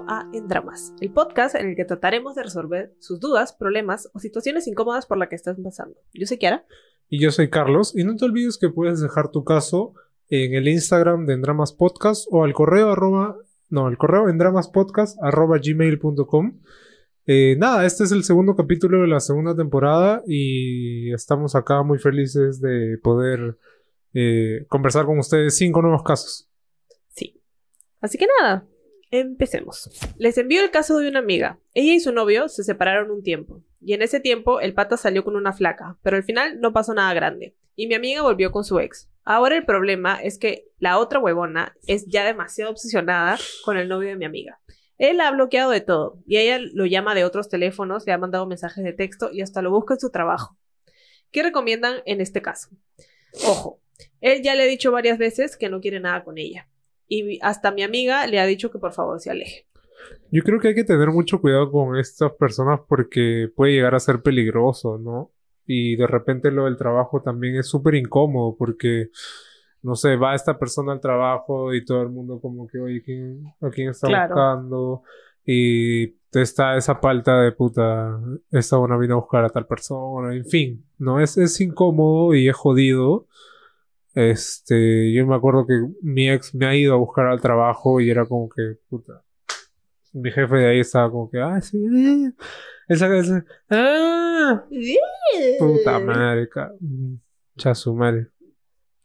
a En Dramas, el podcast en el que trataremos de resolver sus dudas, problemas o situaciones incómodas por las que estás pasando. Yo soy Kiara. Y yo soy Carlos. Y no te olvides que puedes dejar tu caso en el Instagram de Endramas Podcast o al correo arroba, no, el correo endramaspodcast arroba gmail.com. Eh, nada, este es el segundo capítulo de la segunda temporada y estamos acá muy felices de poder eh, conversar con ustedes cinco nuevos casos. Sí. Así que nada, empecemos. Les envío el caso de una amiga. Ella y su novio se separaron un tiempo. Y en ese tiempo el pata salió con una flaca, pero al final no pasó nada grande. Y mi amiga volvió con su ex. Ahora el problema es que la otra huevona es ya demasiado obsesionada con el novio de mi amiga. Él ha bloqueado de todo y ella lo llama de otros teléfonos, le ha mandado mensajes de texto y hasta lo busca en su trabajo. ¿Qué recomiendan en este caso? Ojo, él ya le ha dicho varias veces que no quiere nada con ella. Y hasta mi amiga le ha dicho que por favor se aleje. Yo creo que hay que tener mucho cuidado con estas personas porque puede llegar a ser peligroso, ¿no? Y de repente lo del trabajo también es súper incómodo porque, no sé, va esta persona al trabajo y todo el mundo como que, oye, ¿quién, ¿a quién está buscando? Y está esa palta de puta, esta buena vino a buscar a tal persona, en fin, ¿no? Es, es incómodo y es jodido. Este, yo me acuerdo que mi ex me ha ido a buscar al trabajo y era como que, puta. Mi jefe de ahí estaba como que, ah, sí, eh". esa, esa, ah, puta madre, chasu madre.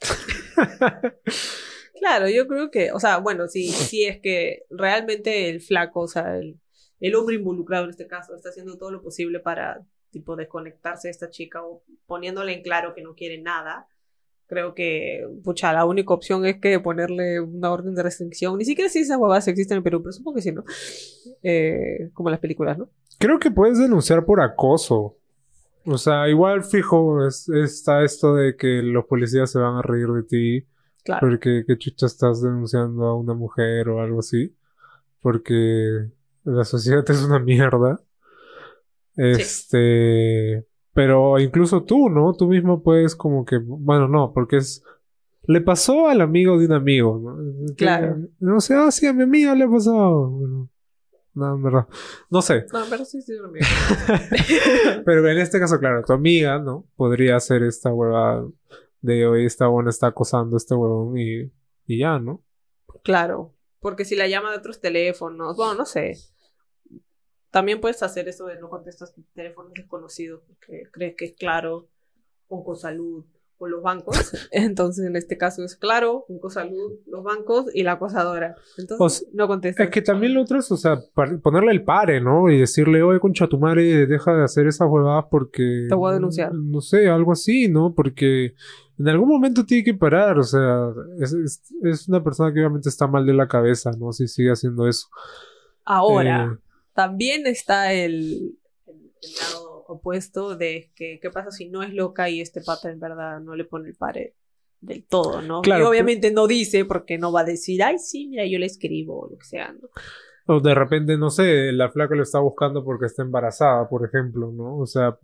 claro, yo creo que, o sea, bueno, si, si es que realmente el flaco, o sea, el, el hombre involucrado en este caso, está haciendo todo lo posible para, tipo, desconectarse de esta chica o poniéndole en claro que no quiere nada Creo que, pucha, la única opción es que ponerle una orden de restricción. Ni siquiera si esas huevadas existen en Perú, pero supongo que sí, ¿no? Eh, como las películas, ¿no? Creo que puedes denunciar por acoso. O sea, igual fijo está esto de que los policías se van a reír de ti. Claro. Porque qué chucha estás denunciando a una mujer o algo así. Porque la sociedad es una mierda. Este. Pero incluso tú, ¿no? Tú mismo puedes como que, bueno, no, porque es... Le pasó al amigo de un amigo, ¿no? Claro. no sé, ah, sí, a mi amiga le ha pasado. Bueno, no, en verdad. No sé. No, pero sí, sí, amigo. pero en este caso, claro, tu amiga, ¿no? Podría hacer esta hueva de hoy esta buena está acosando a este huevón y, y ya, ¿no? Claro. Porque si la llama de otros teléfonos, bueno, no sé. También puedes hacer eso de no contestas teléfonos desconocidos porque crees que es claro, Oncosalud o los bancos. Entonces, en este caso es claro, Oncosalud, los bancos y la acosadora. Entonces, no contestas. Es que también lo otro es, o sea, ponerle el pare, ¿no? Y decirle, oye, concha tu madre, deja de hacer esas huevadas porque. Te voy a denunciar. No sé, algo así, ¿no? Porque en algún momento tiene que parar, o sea, es, es, una persona que obviamente está mal de la cabeza, ¿no? Si sigue haciendo eso. Ahora. Eh, también está el, lado opuesto de que qué pasa si no es loca y este pata en verdad no le pone el pare del todo, ¿no? Claro, y obviamente no dice porque no va a decir, ay, sí, mira, yo le escribo o lo que sea, ¿no? O de repente, no sé, la flaca lo está buscando porque está embarazada, por ejemplo, ¿no? O sea,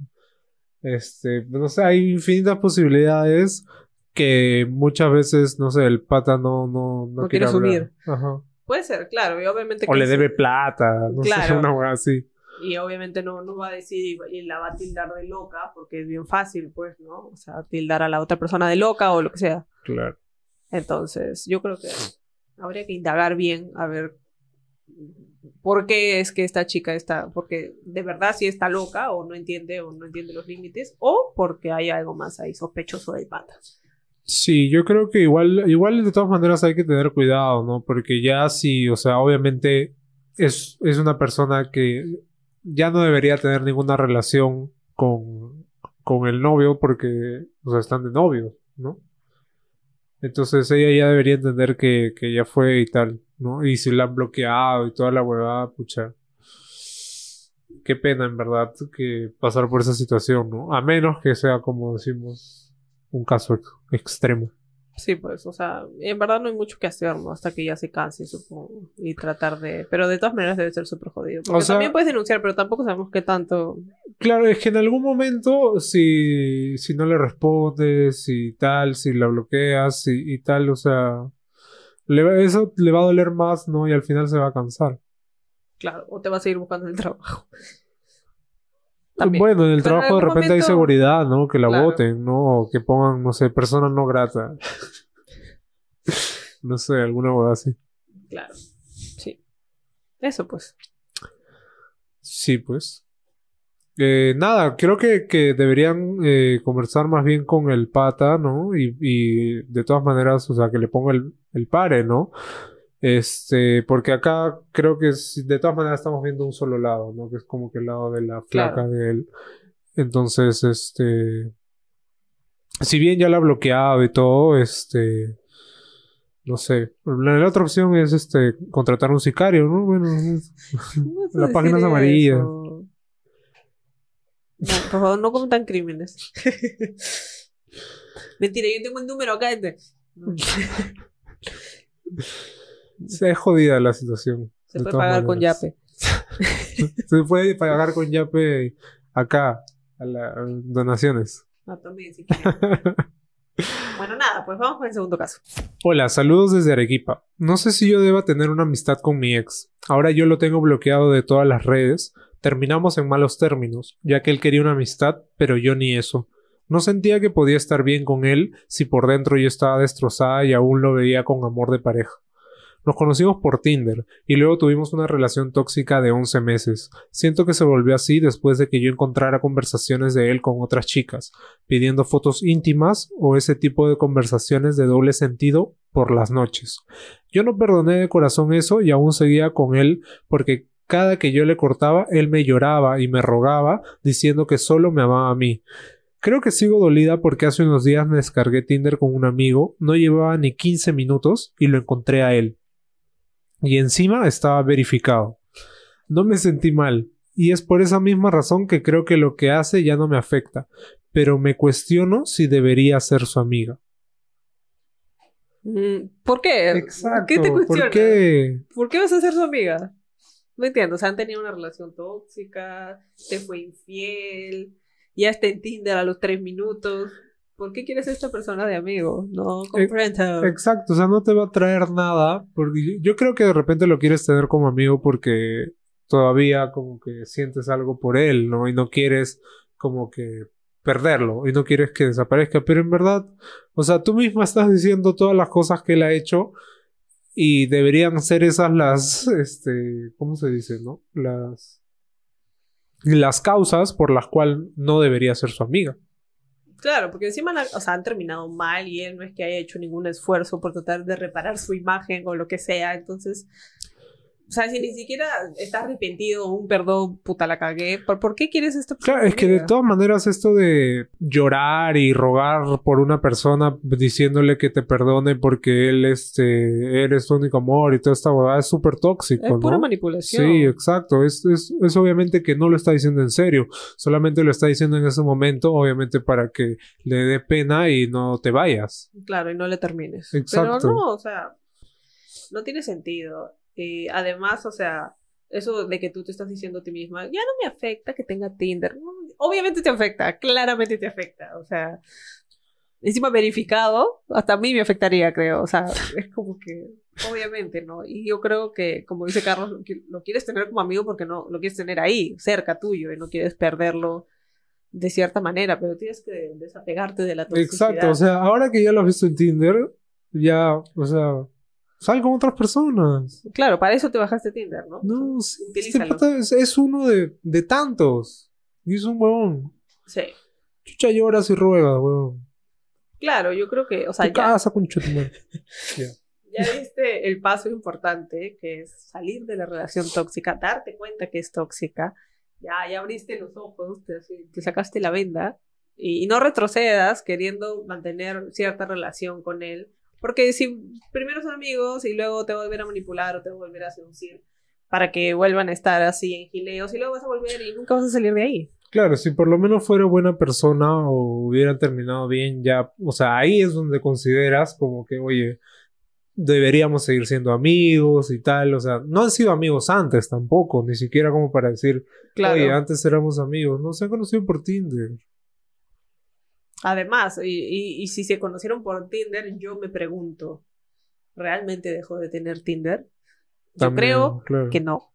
este, no sé, hay infinitas posibilidades que muchas veces, no sé, el pata no, no, no, quiere asumir. Ajá. Puede ser, claro, y obviamente... O le debe plata, no sé, una así. Y obviamente no, no va a decir y la va a tildar de loca, porque es bien fácil, pues, ¿no? O sea, tildar a la otra persona de loca o lo que sea. Claro. Entonces, yo creo que habría que indagar bien a ver por qué es que esta chica está, porque de verdad si está loca o no entiende o no entiende los límites, o porque hay algo más ahí sospechoso de pata. Sí, yo creo que igual, igual de todas maneras hay que tener cuidado, ¿no? Porque ya sí, o sea, obviamente es, es una persona que ya no debería tener ninguna relación con, con el novio porque, o sea, están de novios, ¿no? Entonces ella ya debería entender que, que ya fue y tal, ¿no? Y si la han bloqueado y toda la huevada, pucha. Qué pena, en verdad, que pasar por esa situación, ¿no? A menos que sea como decimos, un caso extremo. Sí, pues, o sea, en verdad no hay mucho que hacer, ¿no? Hasta que ya se canse, supongo, y tratar de... Pero de todas maneras debe ser súper jodido. Porque también puedes denunciar, pero tampoco sabemos qué tanto... Claro, es que en algún momento, si, si no le respondes y tal, si la bloqueas y, tal, o sea, le, eso le va a doler más, ¿no? Y al final se va a cansar. Claro, o te vas a ir buscando el trabajo. Bueno, en el Pero en trabajo de repente hay seguridad, ¿no? Que la Claro. voten, ¿no? O que pongan, no sé, persona no grata. no sé, alguna hueá así. Claro. Sí. Eso pues. Sí, pues. Eh, nada, creo que, que deberían eh, conversar más bien con el pata, ¿no? Y, y de todas maneras, o sea, que le ponga el, el pare, ¿no? Este, porque acá creo que es- de todas maneras estamos viendo un solo lado, ¿no? Que es como que el lado de la flaca Claro. de él. Entonces, este, si bien ya la ha bloqueado y todo, este, no sé. La, la otra opción es, este, contratar un sicario, ¿no? Bueno, es- ¿Cómo vas a Las páginas amarillas. No, por favor, no cometan crímenes. Mentira, yo tengo el número acá. este. No. Se es jodida la situación. Se de puede pagar con. Yape. Se puede pagar con Yape acá, a las donaciones. No, también, si. Bueno, nada, pues vamos con el segundo caso. Hola, saludos desde Arequipa. No sé si yo deba tener una amistad con mi ex. Ahora yo lo tengo bloqueado de todas las redes. Terminamos en malos términos, ya que él quería una amistad, pero yo ni eso. No sentía que podía estar bien con él si por dentro yo estaba destrozada y aún lo veía con amor de pareja. Nos conocimos por Tinder y luego tuvimos una relación tóxica de 11 meses. Siento que se volvió así después de que yo encontrara conversaciones de él con otras chicas, pidiendo fotos íntimas o ese tipo de conversaciones de doble sentido por las noches. Yo no perdoné de corazón eso y aún seguía con él porque cada que yo le cortaba él me lloraba y me rogaba diciendo que solo me amaba a mí. Creo que sigo dolida porque hace unos días me descargué Tinder con un amigo, no llevaba ni 15 minutos y lo encontré a él. Y encima estaba verificado. No me sentí mal, y es por esa misma razón que creo que lo que hace ya no me afecta, pero me cuestiono si debería ser su amiga. Mm, ¿Por qué? Exacto. ¿Qué te ¿Por qué? ¿Por qué vas a ser su amiga? No entiendo. O sea, han tenido una relación tóxica, te fue infiel, ya está en Tinder a los tres minutos. ¿Por qué quieres a esta persona de amigo? No comprendo. Exacto, o sea, no te va a traer nada, porque yo, yo creo que de repente lo quieres tener como amigo porque todavía como que sientes algo por él, ¿no? Y no quieres como que perderlo y no quieres que desaparezca, pero en verdad, o sea, tú misma estás diciendo todas las cosas que él ha hecho y deberían ser esas las, este, ¿cómo se dice, no? Las, las causas por las cuales no debería ser su amiga. Claro, porque encima la- o sea, han terminado mal y él no es que haya hecho ningún esfuerzo por tratar de reparar su imagen o lo que sea. Entonces, o sea, si ni siquiera está arrepentido un perdón, puta la cagué, ¿por, por qué quieres persona? Claro, es que de todas maneras esto de llorar y rogar por una persona diciéndole que te perdone porque él este eres tu único amor y toda esta huevada es súper tóxico, Es ¿no? pura manipulación. Sí, exacto. Es, es, es obviamente que no lo está diciendo en serio. Solamente lo está diciendo en ese momento, obviamente para que le dé pena y no te vayas. Claro, y no le termines. Exacto. Pero no, o sea, no tiene sentido. Y además, o sea, eso de que tú te estás diciendo a ti misma, ya no me afecta que tenga Tinder. Obviamente te afecta, claramente te afecta. O sea, encima verificado, hasta a mí me afectaría, creo. O sea, es como que, obviamente, ¿no? Y yo creo que, como dice Carlos, lo quieres tener como amigo porque no lo quieres tener ahí, cerca tuyo, y no quieres perderlo de cierta manera, pero tienes que desapegarte de la toxicidad. Exacto. O sea, ahora que ya lo has visto en Tinder, ya, o sea, sal con otras personas. Claro, para eso te bajaste Tinder, ¿no? No, sí, este pata es, es uno de, de tantos. Y es un huevón. Sí. Chucha lloras y ruegas, huevón. Claro, yo creo que, o sea, Tu ya, casa con chutumar. ya diste el paso importante, que es salir de la relación tóxica, darte cuenta que es tóxica. Ya, ya abriste los ojos, te, te sacaste la venda y, y no retrocedas queriendo mantener cierta relación con él. Porque si primero son amigos y luego te volver a manipular o te volver a seducir para que vuelvan a estar así en gileos y luego vas a volver y nunca vas a salir de ahí. Claro, si por lo menos fuera buena persona o hubieran terminado bien, ya, o sea, ahí es donde consideras como que, oye, deberíamos seguir siendo amigos y tal, o sea, no han sido amigos antes tampoco, ni siquiera como para decir, Claro. oye, antes éramos amigos, no se han conocido por Tinder. Además, y, y- y si se conocieron por Tinder, yo me pregunto, ¿realmente dejó de tener Tinder? Yo También, creo claro. que no.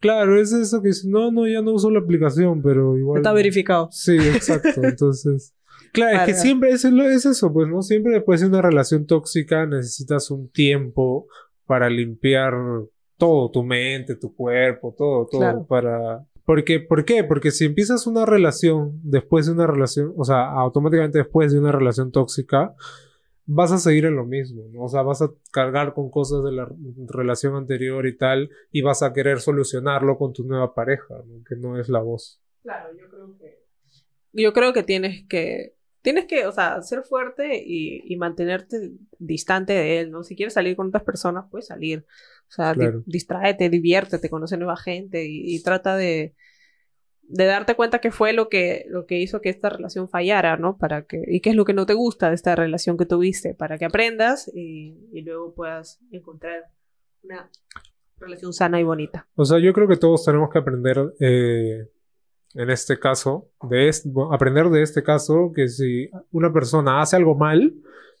Claro, es eso que dice, no, no, ya no uso la aplicación, pero igual. Está verificado. Sí, exacto. Entonces. Claro, es que siempre es, es, eso, pues, ¿no? Siempre después de una relación tóxica necesitas un tiempo para limpiar todo, tu mente, tu cuerpo, todo, todo, para... Porque, ¿Por qué? Porque si empiezas una relación después de una relación, o sea, automáticamente después de una relación tóxica, vas a seguir en lo mismo, ¿no? O sea, vas a cargar con cosas de la relación anterior y tal, y vas a querer solucionarlo con tu nueva pareja, ¿no? que no es la voz. Claro, yo creo que... Yo creo que tienes que tienes que, o sea, ser fuerte y, mantenerte distante de él, ¿no? Si quieres salir con otras personas, puedes salir. O sea, distráete, diviértete, conoce nueva gente y, trata de, de, darte cuenta qué fue lo que, lo que hizo que esta relación fallara, ¿no? Para que, y qué es lo que no te gusta de esta relación que tuviste, para que aprendas y, y luego puedas encontrar una relación sana y bonita. O sea, yo creo que todos tenemos que aprender eh, en este caso, de aprender de este caso, que si una persona hace algo mal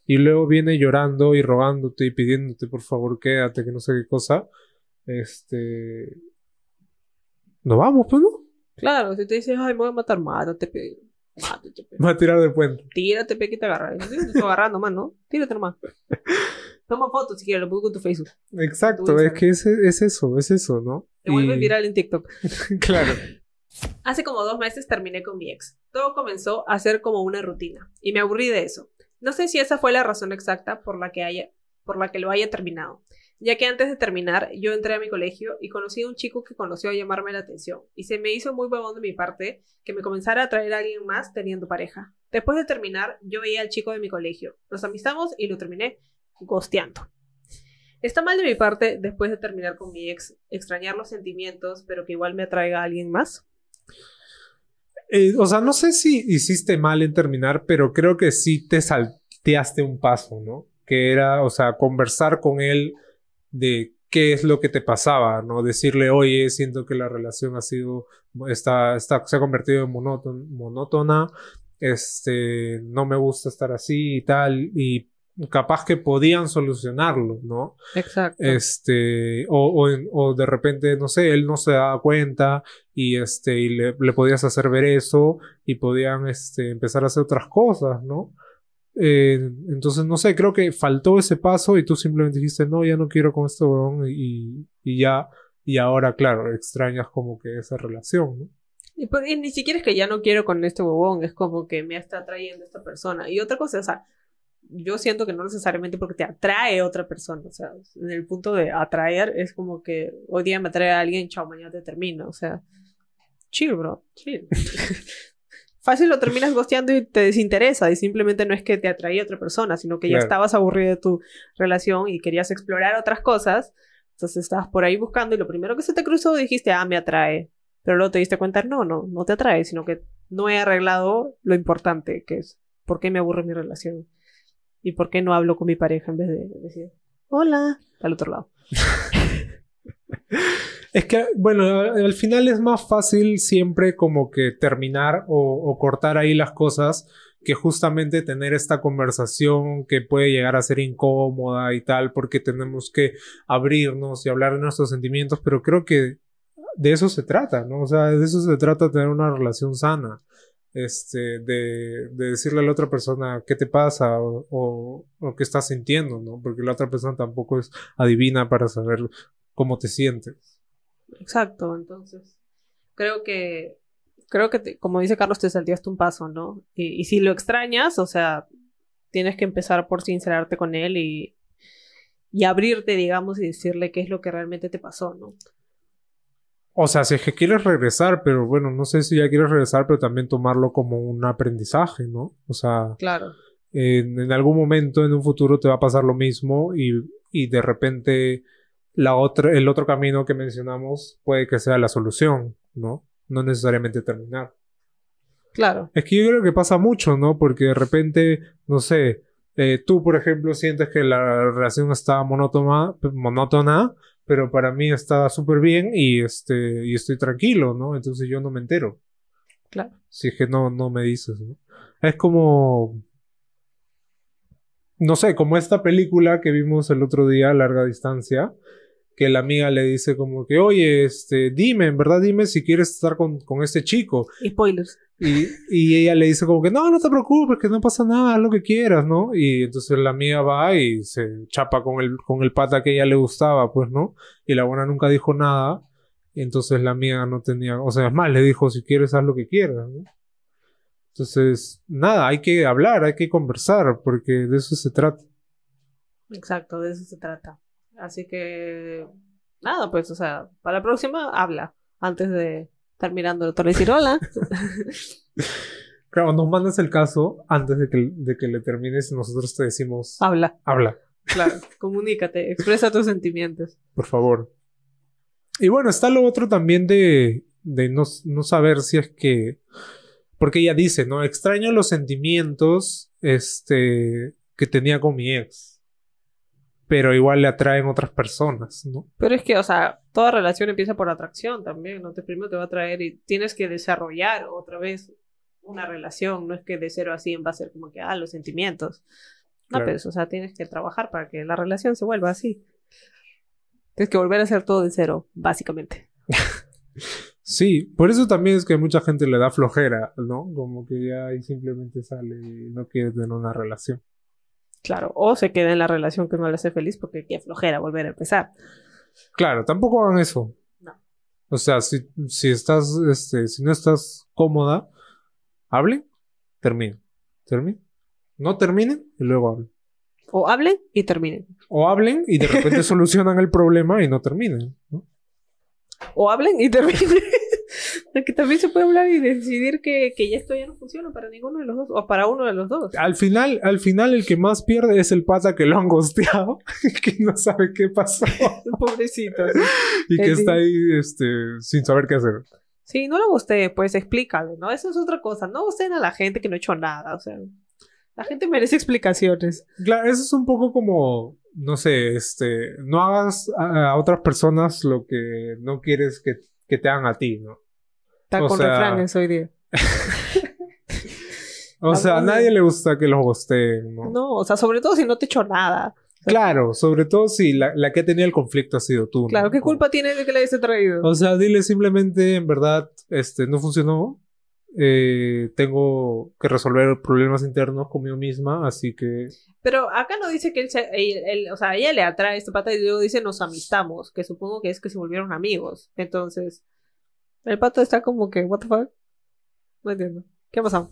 y luego viene llorando y rogándote y pidiéndote por favor quédate, que no sé qué cosa, este... No vamos, pues no. Claro, si te dices, ay, me voy a matar, mátate, pe. Mátate, Va a tirar de puente. Tírate, pe, que te agarra. Te estoy agarrando más, ¿no? Tírate nomás. Toma fotos si quieres, lo pongo en tu Facebook. Exacto, es que es, es, eso, es eso, ¿no? Te vuelve viral en TikTok. claro. Hace como dos meses terminé con mi ex. Todo comenzó a ser como una rutina y me aburrí de eso. No sé si esa fue la razón exacta por la que, haya, por la que lo haya terminado, ya que antes de terminar yo entré a mi colegio y conocí a un chico que conoció a llamarme la atención y se me hizo muy huevón de mi parte que me comenzara a atraer a alguien más teniendo pareja. Después de terminar yo veía al chico de mi colegio, nos amistamos y lo terminé gosteando. Está mal de mi parte, después de terminar con mi ex, extrañar los sentimientos, pero que igual me atraiga a alguien más. Eh, o sea, no sé si hiciste mal en terminar, pero creo que sí te salteaste un paso, ¿no? Que era, o sea, conversar con él de qué es lo que te pasaba, ¿no? Decirle, oye, siento que la relación ha sido, está, está, se ha convertido en monótona, este, no me gusta estar así y tal, y capaz que podían solucionarlo, ¿no? Exacto. Este, o, o, de repente, no sé, él no se daba cuenta y este, y le, podías hacer ver eso y podían este, empezar a hacer otras cosas, ¿no? Eh, entonces, no sé, creo que faltó ese paso y tú simplemente dijiste, no, ya no quiero con esto, y, y ya, y ahora, claro, extrañas como que esa relación, ¿no? Y, pues, y, ni siquiera es que ya no quiero con este huevón, es como que me está atrayendo esta persona. Y otra cosa, o sea, yo siento que no necesariamente porque te atrae otra persona, o sea, en el punto de atraer es como que hoy día me atrae a alguien, chao, mañana te termino, o sea, chill, bro, chill. Fácil lo terminas gosteando y te desinteresa y simplemente no es que te atraía otra persona, sino que ya estabas aburrido de tu relación y querías explorar otras cosas, entonces estabas por ahí buscando y lo primero que se te cruzó dijiste, ah, me atrae, pero luego te diste cuenta, no, no, no te atrae, sino que no he arreglado lo importante, que es por qué me aburre mi relación. ¿Y por qué no hablo con mi pareja en vez de decir, hola, al otro lado? es que, bueno, al final es más fácil siempre como que terminar o, cortar ahí las cosas que justamente tener esta conversación que puede llegar a ser incómoda y tal, porque tenemos que abrirnos y hablar de nuestros sentimientos, pero creo que de eso se trata, ¿no? O sea, de eso se trata tener una relación sana este, de, de, decirle a la otra persona qué te pasa o, o, qué estás sintiendo, ¿no? Porque la otra persona tampoco es adivina para saber cómo te sientes. Exacto, entonces creo que, creo que, como dice Carlos, te saltaste un paso, ¿no? Y, y si lo extrañas, o sea, tienes que empezar por sincerarte con él y, y abrirte, digamos, y decirle qué es lo que realmente te pasó, ¿no? O sea, si es que quieres regresar, pero bueno, no sé si ya quieres regresar, pero también tomarlo como un aprendizaje, ¿no? O sea, claro. En, algún momento, en un futuro, te va a pasar lo mismo y, y de repente la otra, el otro camino que mencionamos puede que sea la solución, ¿no? No necesariamente terminar. Claro. Es que yo creo que pasa mucho, ¿no? Porque de repente, no sé, eh, tú, por ejemplo, sientes que la relación está monótona, monótona pero para mí está súper bien y, este, y estoy tranquilo, ¿no? Entonces yo no me entero. Claro. Si es que no, no me dices, ¿no? Es como... No sé, como esta película que vimos el otro día, Larga Distancia, que la amiga le dice como que, oye, este, dime, en verdad dime si quieres estar con, con este chico. Spoilers. Y, y ella le dice como que, no, no te preocupes, que no pasa nada, haz lo que quieras, ¿no? Y entonces la amiga va y se chapa con el, con el pata que ella le gustaba, pues, ¿no? Y la buena nunca dijo nada. Y entonces la amiga no tenía, o sea, es más, le dijo, si quieres, haz lo que quieras, ¿no? Entonces, nada, hay que hablar, hay que conversar, porque de eso se trata. Exacto, de eso se trata. Así que, nada, pues, o sea, para la próxima, habla antes de estar mirando el decir hola. Claro, nos mandas el caso antes de que, de que le termines y nosotros te decimos, habla. habla, Claro, comunícate, expresa tus sentimientos. por favor. Y bueno, está lo otro también de, de no, no saber si es que... Porque ella dice, ¿no? Extraño los sentimientos este, que tenía con mi ex. Pero igual le atraen otras personas, ¿no? Pero es que, o sea, toda relación empieza por atracción también, ¿no? Te primero te va a atraer y tienes que desarrollar otra vez una relación, no es que de cero a cien va a ser como que, ah, los sentimientos. No, Claro. pero, o sea, tienes que trabajar para que la relación se vuelva así. Tienes que volver a hacer todo de cero, básicamente. Sí, por eso también es que mucha gente le da flojera, ¿no? Como que ya ahí simplemente sale y no quiere tener una relación. Claro, o se queda en la relación que no le hace feliz porque qué flojera volver a empezar. Claro, tampoco hagan eso. No. O sea, si, si estás, este, si no estás cómoda, hablen, terminen. Terminen. No terminen y luego hablen. O hablen y terminen. O hablen y de repente solucionan el problema y no terminen. ¿no? O hablen y terminen. que también se puede hablar y decidir que, que ya esto ya no funciona para ninguno de los dos. O para uno de los dos. Al final, al final el que más pierde es el pata que lo han gosteado, que no sabe qué pasó Pobrecito. sí. y que El- está ahí este, sin saber qué hacer. Sí, no lo guste, pues explícalo, ¿no? Eso es otra cosa. No gusten a la gente que no ha hecho nada. O sea, la gente merece explicaciones. Claro, eso es un poco como, no sé, este, no hagas a, a otras personas lo que no quieres que, que te hagan a ti, ¿no? Está O con sea- refranes hoy día. O La sea, a nadie le gusta que los gosteen, ¿no? No, o sea, sobre todo si no te hecho nada. Claro, sobre todo si la, la que ha tenido el conflicto ha sido tú. ¿no? Claro, ¿qué culpa tienes de que le hayas traído? O sea, dile simplemente, en verdad, este, no funcionó. Eh, tengo que resolver problemas internos conmigo misma, así que Pero acá no dice que él, se- él- él- o sea, a ella le atrae este pata y luego dice nos amistamos, que supongo que es que se volvieron amigos. Entonces, el pato está como que, what the fuck? No entiendo. ¿Qué ha pasado?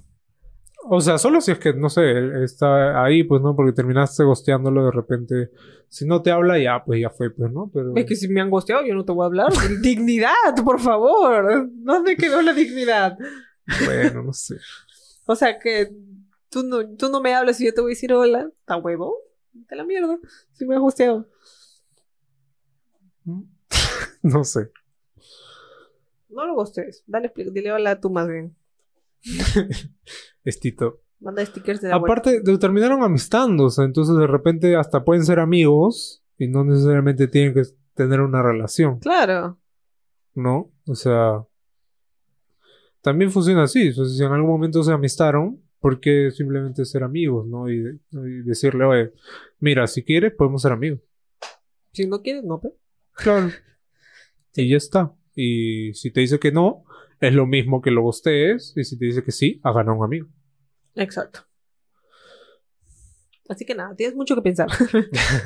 O sea, solo si es que, no sé, está ahí, pues no, porque terminaste gosteándolo de repente. Si no te habla, ya, pues ya fue, pues, ¿no? Pero. Es que si me han gosteado, yo no te voy a hablar. dignidad, por favor. ¿Dónde quedó la dignidad? Bueno, no sé. O sea, que tú no, tú no me hablas y yo te voy a decir hola. ¿Está huevo? De la mierda. Si me has gosteado. No sé. No lo gostes. Dale, dile hola tú más bien. Estito. Manda stickers de la vuelta. Aparte, de- terminaron amistándose, entonces de repente hasta pueden ser amigos y no necesariamente tienen que tener una relación, Claro. ¿no? O sea, también funciona así. O sea, si en algún momento se amistaron, ¿por qué simplemente ser amigos, no? Y, y decirle, oye, mira, si quieres, podemos ser amigos. Si no quieres, no, pe. Claro. Y ya está. Y si te dice que no, es lo mismo que lo gostees. Y si te dice que sí, ha ganado un amigo. Exacto. Así que nada, tienes mucho que pensar.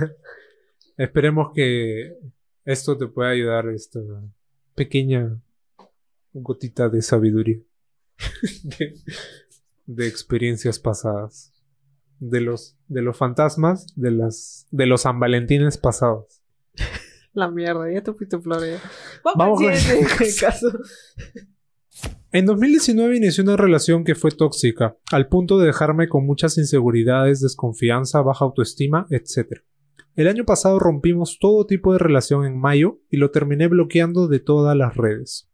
Esperemos que esto te pueda ayudar, esta pequeña gotita de sabiduría. de, de experiencias pasadas. De los, de los fantasmas, de las, de los San Valentines pasados. La mierda, ya te fuiste Florida. Vamos, Vamos con al el caso. En 2019 inicié una relación que fue tóxica, al punto de dejarme con muchas inseguridades, desconfianza, baja autoestima, etc. El año pasado rompimos todo tipo de relación en mayo y lo terminé bloqueando de todas las redes.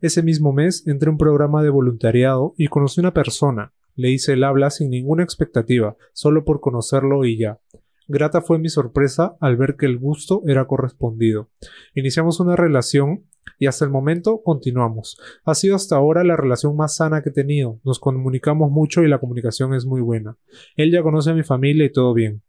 Ese mismo mes entré a un programa de voluntariado y conocí una persona. Le hice el habla sin ninguna expectativa, solo por conocerlo y ya. Grata fue mi sorpresa al ver que el gusto era correspondido. Iniciamos una relación y hasta el momento continuamos. Ha sido hasta ahora la relación más sana que he tenido. Nos comunicamos mucho y la comunicación es muy buena. Él ya conoce a mi familia y todo bien.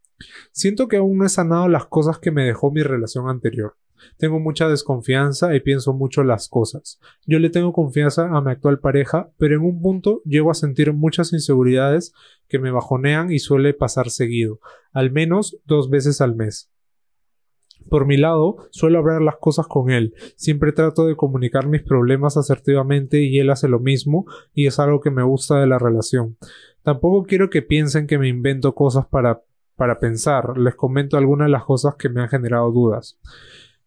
Siento que aún no he sanado las cosas que me dejó mi relación anterior. Tengo mucha desconfianza y pienso mucho las cosas. Yo le tengo confianza a mi actual pareja, pero en un punto llego a sentir muchas inseguridades que me bajonean y suele pasar seguido, al menos dos veces al mes. Por mi lado, suelo hablar las cosas con él. Siempre trato de comunicar mis problemas asertivamente y él hace lo mismo y es algo que me gusta de la relación. Tampoco quiero que piensen que me invento cosas para, para pensar. Les comento algunas de las cosas que me han generado dudas.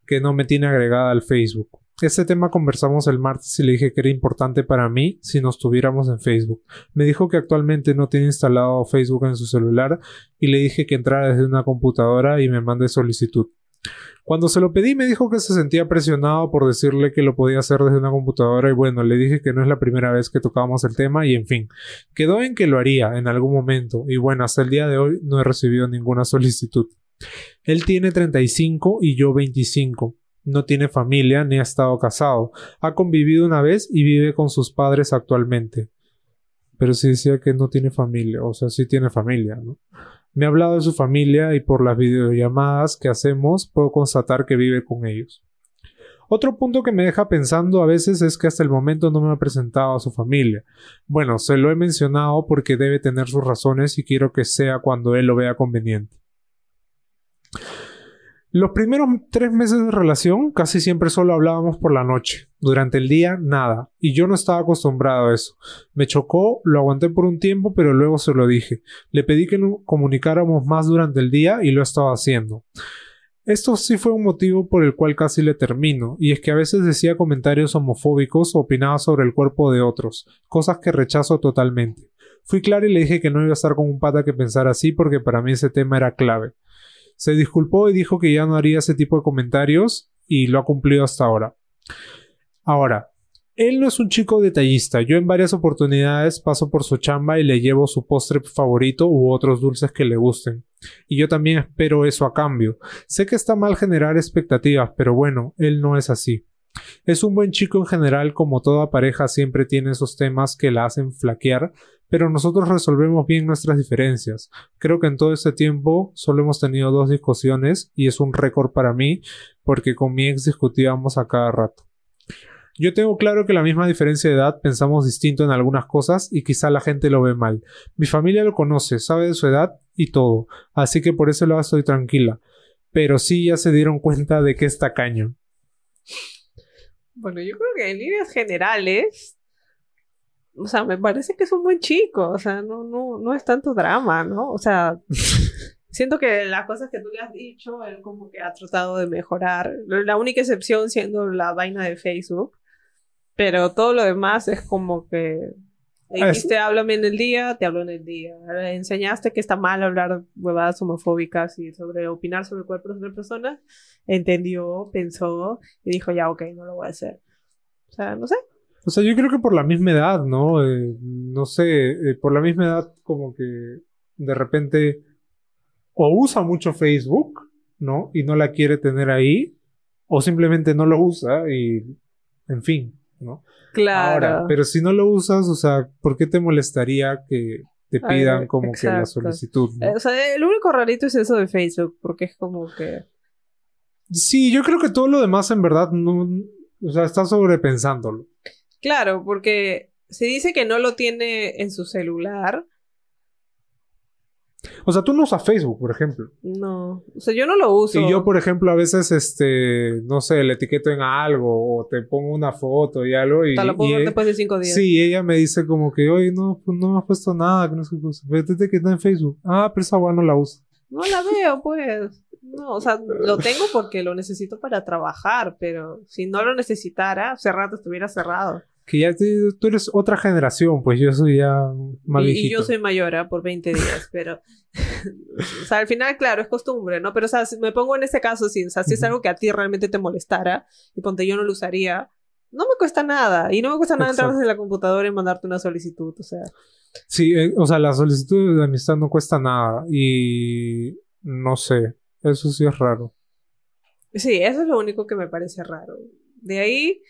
Que no me tiene agregada al Facebook. Ese tema conversamos el martes y le dije que era importante para mí si nos tuviéramos en Facebook. Me dijo que actualmente no tiene instalado Facebook en su celular y le dije que entrara desde una computadora y me mande solicitud. Cuando se lo pedí me dijo que se sentía presionado por decirle que lo podía hacer desde una computadora y bueno, le dije que no es la primera vez que tocábamos el tema y en fin, quedó en que lo haría en algún momento y bueno, hasta el día de hoy no he recibido ninguna solicitud. Él tiene 35 y yo 25. No tiene familia ni ha estado casado. Ha convivido una vez y vive con sus padres actualmente. Pero sí decía que no tiene familia, o sea, sí tiene familia, ¿no? Me ha hablado de su familia y por las videollamadas que hacemos puedo constatar que vive con ellos. Otro punto que me deja pensando a veces es que hasta el momento no me ha presentado a su familia. Bueno, se lo he mencionado porque debe tener sus razones y quiero que sea cuando él lo vea conveniente. Los primeros tres meses de relación casi siempre solo hablábamos por la noche. Durante el día, nada. Y yo no estaba acostumbrado a eso. Me chocó, lo aguanté por un tiempo, pero luego se lo dije. Le pedí que nos comunicáramos más durante el día y lo estaba haciendo. Esto sí fue un motivo por el cual casi le termino, y es que a veces decía comentarios homofóbicos o opinaba sobre el cuerpo de otros, cosas que rechazo totalmente. Fui claro y le dije que no iba a estar con un pata que pensara así porque para mí ese tema era clave. Se disculpó y dijo que ya no haría ese tipo de comentarios y lo ha cumplido hasta ahora. Ahora, él no es un chico detallista. Yo en varias oportunidades paso por su chamba y le llevo su postre favorito u otros dulces que le gusten. Y yo también espero eso a cambio. Sé que está mal generar expectativas, pero bueno, él no es así. Es un buen chico en general, como toda pareja siempre tiene esos temas que la hacen flaquear, pero nosotros resolvemos bien nuestras diferencias. Creo que en todo este tiempo solo hemos tenido dos discusiones y es un récord para mí porque con mi ex discutíamos a cada rato. Yo tengo claro que la misma diferencia de edad pensamos distinto en algunas cosas y quizá la gente lo ve mal. Mi familia lo conoce, sabe de su edad y todo, así que por ese lado estoy tranquila. Pero sí ya se dieron cuenta de que es tacaño. Bueno, yo creo que en líneas generales o sea, me parece que es un buen chico, o sea, no, no, no es tanto drama, ¿no? O sea, siento que las cosas que tú le has dicho, él como que ha tratado de mejorar. La única excepción siendo la vaina de Facebook, pero todo lo demás es como que dijiste háblame en el día, te hablo en el día. Enseñaste que está mal hablar huevadas homofóbicas y sobre opinar sobre el cuerpo de otra persona. Entendió, pensó y dijo ya, ok, no lo voy a hacer. O sea, no sé, o sea, yo creo que por la misma edad, ¿no? Eh, no sé, eh, por la misma edad como que de repente o usa mucho Facebook, ¿no? Y no la quiere tener ahí, o simplemente no lo usa y, en fin, ¿no? Claro. Ahora, pero si no lo usas, o sea, ¿por qué te molestaría que te pidan como que la solicitud? ¿no? o sea, lo único rarito es eso de Facebook, porque es como que... Sí, yo creo que todo lo demás en verdad no... O sea, está sobrepensándolo. Claro, porque se dice que no lo tiene en su celular. O sea, tú no usas Facebook, por ejemplo. No, o sea, yo no lo uso. Y yo, por ejemplo, a veces, este, no sé, le etiqueto en algo o te pongo una foto y algo y... Te lo pongo después de cinco días. Sí, ella me dice como que, oye, no, pues no me has puesto nada, que no sé qué Vete que está en Facebook. Ah, pero esa no la uso. No la veo, pues. No, o sea, lo tengo porque lo necesito para trabajar, pero si no lo necesitara, hace rato estuviera cerrado que ya tú eres otra generación, pues yo soy ya más y, Y yo soy mayor ¿eh? por 20 días, pero... o sea, al final, claro, es costumbre, ¿no? Pero, o sea, si me pongo en ese caso, si, o sea, si es algo que a ti realmente te molestara y ponte yo no lo usaría, no me cuesta nada. Y no me cuesta nada entrar en la computadora y mandarte una solicitud, o sea... Sí, eh, o sea, la solicitud de amistad no cuesta nada y... No sé, eso sí es raro. Sí, eso es lo único que me parece raro. De ahí...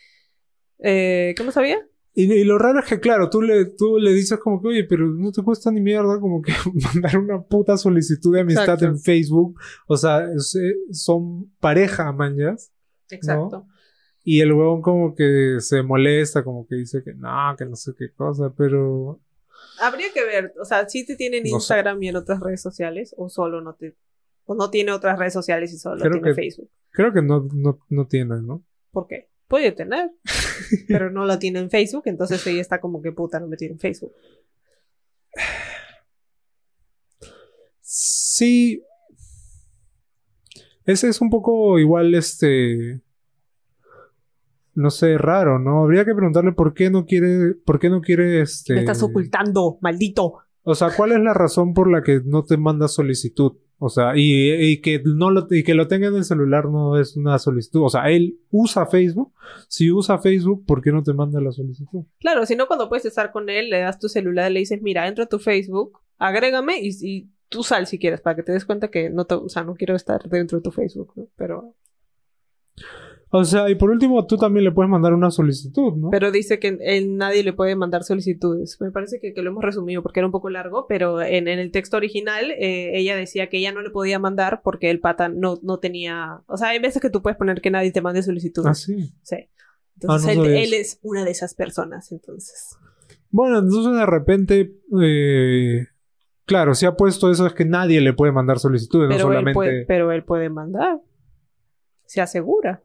Eh, ¿Cómo sabía? Y, lo raro es que, claro, tú le, tú le dices como que, oye, pero no te cuesta ni mierda como que mandar una puta solicitud de amistad en Facebook. O sea, eh, son pareja, mañas. Exacto. Y el huevón como que se molesta, como que dice que no, que no sé qué cosa, pero... Habría que ver, o sea, si te tienen Instagram y en otras redes sociales, o solo no te... O no tiene otras redes sociales y solo tiene Facebook. Creo que no, no, no tiene, ¿no? ¿Por qué? Puede tener, pero no la tiene en Facebook, entonces ella está como que puta, no me tiene en Facebook. Sí. Ese es un poco igual, este no sé, raro, ¿no? Habría que preguntarle por qué no quiere, por qué no quiere este. Me estás ocultando, maldito. O sea, ¿cuál es la razón por la que no te manda solicitud? O sea, y, que no lo, y que lo tenga en el celular no es una solicitud. O sea, él usa Facebook. Si usa Facebook, ¿por qué no te manda la solicitud? Claro, si no, cuando puedes estar con él, le das tu celular, le dices, mira, entra a tu Facebook, agrégame y, y, tú sal si quieres, para que te des cuenta que no te, o sea, no quiero estar dentro de tu Facebook. Pero o sea, y por último, tú también le puedes mandar una solicitud, ¿no? Pero dice que él, nadie le puede mandar solicitudes. Me parece que, lo hemos resumido porque era un poco largo, pero en, el texto original eh, ella decía que ella no le podía mandar porque el pata no, no tenía... O sea, hay veces que tú puedes poner que nadie te mande solicitudes. Ah, sí. Sí. Entonces ah, él, es una de esas personas, entonces. Bueno, entonces de repente... Eh, claro, si ha puesto eso es que nadie le puede mandar solicitudes, no solamente... pero él puede mandar. Se asegura.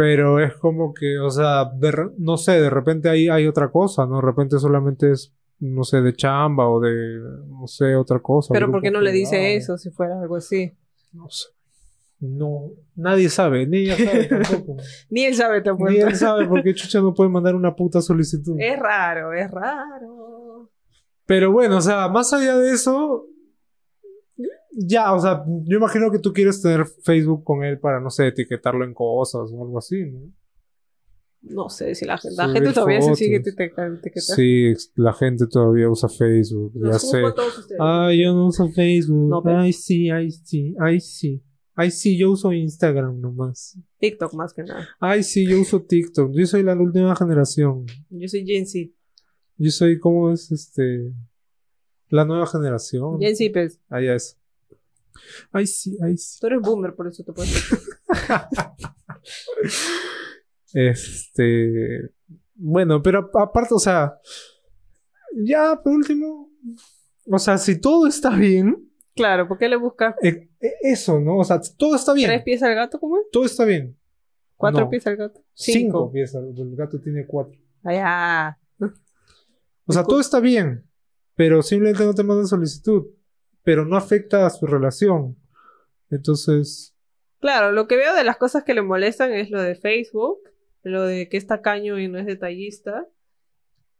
Pero es como que, o sea, no sé, de repente ahí hay otra cosa, ¿no? De repente solamente es, no sé, de chamba o de, no sé, otra cosa. Pero ¿por qué no le dice eso si fuera algo así? No sé. No, nadie sabe, ni ella sabe tampoco. ni él sabe tampoco. Ni él sabe porque Chucha no puede mandar una puta solicitud. Es raro, es raro. Pero bueno, o sea, más allá de eso, ya, o sea, yo imagino que tú quieres tener Facebook con él para, no sé, etiquetarlo en cosas o algo así, ¿no? No sé si la gente, la gente todavía se sigue etiquetando. Sí, la gente todavía usa Facebook, ya sé. Ay, yo no uso Facebook. ay, sí, ay, sí, ay, sí. Ay, sí, yo uso Instagram nomás. TikTok más que nada. Ay, sí, yo uso TikTok. Yo soy la última generación. Yo soy Gen Z. Yo soy, ¿cómo es este? La nueva generación. Gen Z, pues. Ah, ya es. Ay, sí, ay, sí. Tú eres boomer, por eso te puedes. este. Bueno, pero aparte, o sea. Ya, por último. O sea, si todo está bien. Claro, ¿por qué le buscas? Eh, eh, eso, ¿no? O sea, todo está bien. ¿Tres pies al gato, cómo es? Todo está bien. ¿Cuatro pies al gato? Cinco. pies al gato. El gato tiene cuatro. Allá. O sea, todo está bien. Pero simplemente no te mandan solicitud pero no afecta a su relación. Entonces... Claro, lo que veo de las cosas que le molestan es lo de Facebook, lo de que es tacaño y no es detallista.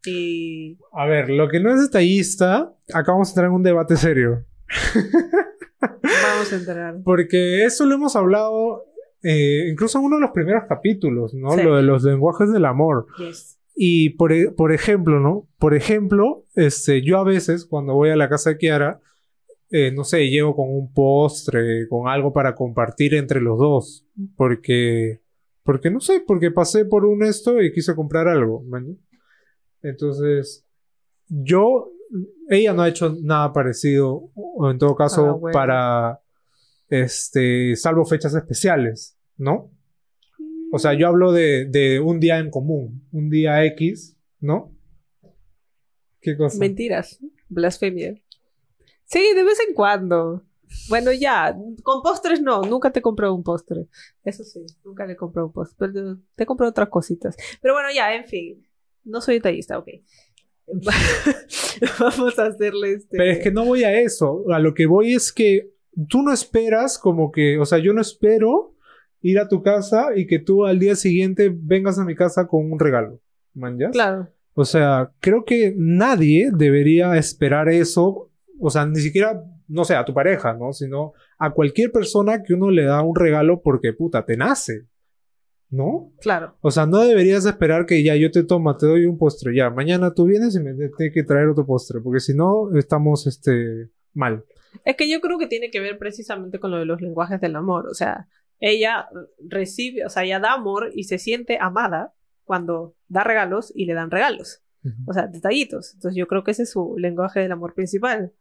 Y... A ver, lo que no es detallista, acá vamos a entrar en un debate serio. Vamos a entrar. Porque eso lo hemos hablado eh, incluso en uno de los primeros capítulos, ¿no? Lo de los lenguajes del amor. Y por, e, por, ejemplo, ¿no? Por ejemplo, este, yo a veces cuando voy a la casa de Kiara, eh, no sé, llego con un postre, con algo para compartir entre los dos. Porque, porque no sé, porque pasé por un esto y quise comprar algo. Entonces, yo, ella no ha hecho nada parecido, o en todo caso, ah, para, este, salvo fechas especiales, ¿no? O sea, yo hablo de, de un día en común, un día X, ¿no? ¿Qué cosa? Mentiras, blasfemia. Sí, de vez en cuando. Bueno, ya, con postres no, nunca te compré un postre. Eso sí, nunca le compré un postre. Pero te compré otras cositas. Pero bueno, ya, en fin. No soy detallista, ok. Vamos a hacerle este. Pero es que no voy a eso. A lo que voy es que tú no esperas como que, o sea, yo no espero ir a tu casa y que tú al día siguiente vengas a mi casa con un regalo. ¿Man, Claro. O sea, creo que nadie debería esperar eso o sea, ni siquiera, no sé, a tu pareja, ¿no? Sino a cualquier persona que uno le da un regalo porque, puta, te nace. ¿No? Claro. O sea, no deberías esperar que ya yo te toma, te doy un postre, ya, mañana tú vienes y me tienes que traer otro postre, porque si no, estamos, este, mal. Es que yo creo que tiene que ver precisamente con lo de los lenguajes del amor, o sea, ella recibe, o sea, ella da amor y se siente amada cuando da regalos y le dan regalos. O sea, detallitos. Entonces yo creo que ese es su lenguaje del amor principal.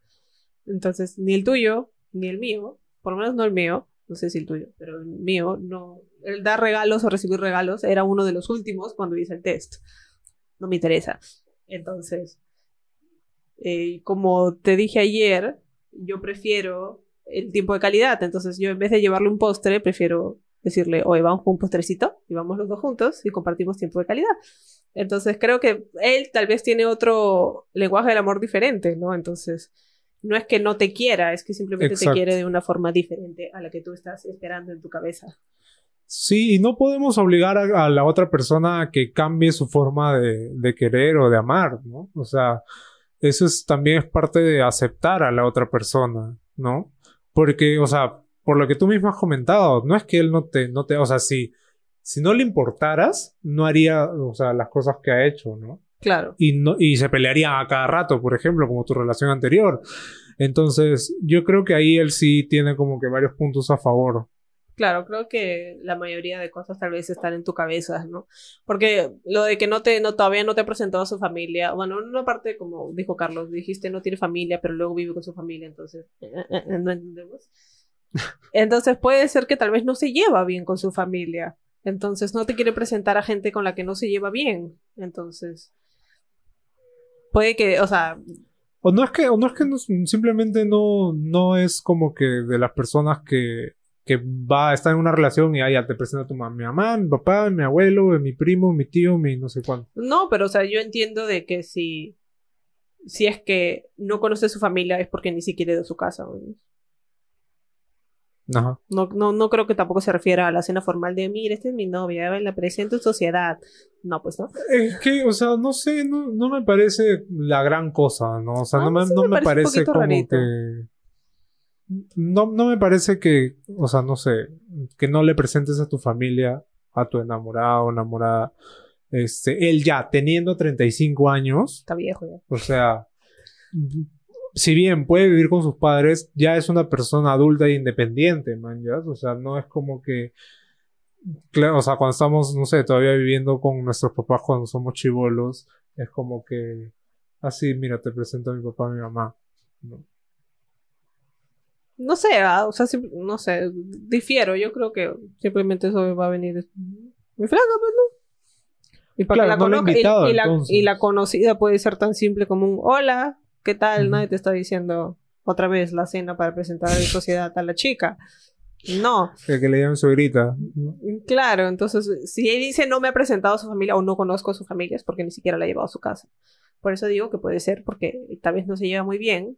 Entonces, ni el tuyo, ni el mío, por lo menos no el mío, no sé si el tuyo, pero el mío no, el dar regalos o recibir regalos era uno de los últimos cuando hice el test. No me interesa. Entonces, eh, como te dije ayer, yo prefiero el tiempo de calidad. Entonces, yo en vez de llevarle un postre, prefiero decirle, oye, vamos con un postrecito y vamos los dos juntos y compartimos tiempo de calidad. Entonces, creo que él tal vez tiene otro lenguaje del amor diferente, ¿no? Entonces, no es que no te quiera, es que simplemente te quiere de una forma diferente a la que tú estás esperando en tu cabeza. Sí, y no podemos obligar a, la otra persona a que cambie su forma de, de, querer o de amar, ¿no? O sea, eso es, también es parte de aceptar a la otra persona, ¿no? Porque, o sea, por lo que tú mismo has comentado, no es que él no te, no te, o sea, si, si no le importaras, no haría, o sea, las cosas que ha hecho, ¿no? Claro. Y, no, y se pelearía a cada rato, por ejemplo, como tu relación anterior. Entonces, yo creo que ahí él sí tiene como que varios puntos a favor. Claro, creo que la mayoría de cosas tal vez están en tu cabeza, ¿no? Porque lo de que no te, no, todavía no te ha presentado a su familia, bueno, en una parte, como dijo Carlos, dijiste no tiene familia, pero luego vive con su familia, entonces, eh, eh, eh, no entendemos. Entonces puede ser que tal vez no se lleva bien con su familia. Entonces no te quiere presentar a gente con la que no se lleva bien. Entonces, puede que, o sea... O no es que, o no es que simplemente no, no es como que de las personas que, que va a estar en una relación y ya te presenta a tu mamá, mi mamá, mi papá, mi abuelo, mi primo, mi tío, mi no sé cuánto. No, pero o sea, yo entiendo de que si, si es que no conoce a su familia es porque ni siquiera de su casa. No, no, no creo que tampoco se refiera a la cena formal de, mira, esta es mi novia, la presento en sociedad. No, pues no. Es que, o sea, no sé, no, no me parece la gran cosa, ¿no? O sea, no, me, no me, parece, como que... No, no me parece que, o sea, no sé, que no le presentes a tu familia, a tu enamorado o enamorada, este, él ya teniendo 35 años. Está viejo ya. O sea, si bien puede vivir con sus padres, ya es una persona adulta e independiente, man, ¿ya? O sea, no es como que, claro, o sea, cuando estamos, no sé, todavía viviendo con nuestros papás cuando somos chivolos, es como que, así, mira, te presento a mi papá, a mi mamá, ¿no? No sé, ah, o sea, no sé, difiero, yo creo que simplemente eso va a venir muy flaca, pues, ¿no? Y para la y la conocida puede ser tan simple como un hola, ¿Qué tal? Nadie te está diciendo otra vez la cena para presentar a la sociedad a la chica. No. El que le llaman su grita. Claro, entonces, si él dice no me ha presentado a su familia o no conozco a su familia, es porque ni siquiera la ha llevado a su casa. Por eso digo que puede ser porque tal vez no se lleva muy bien.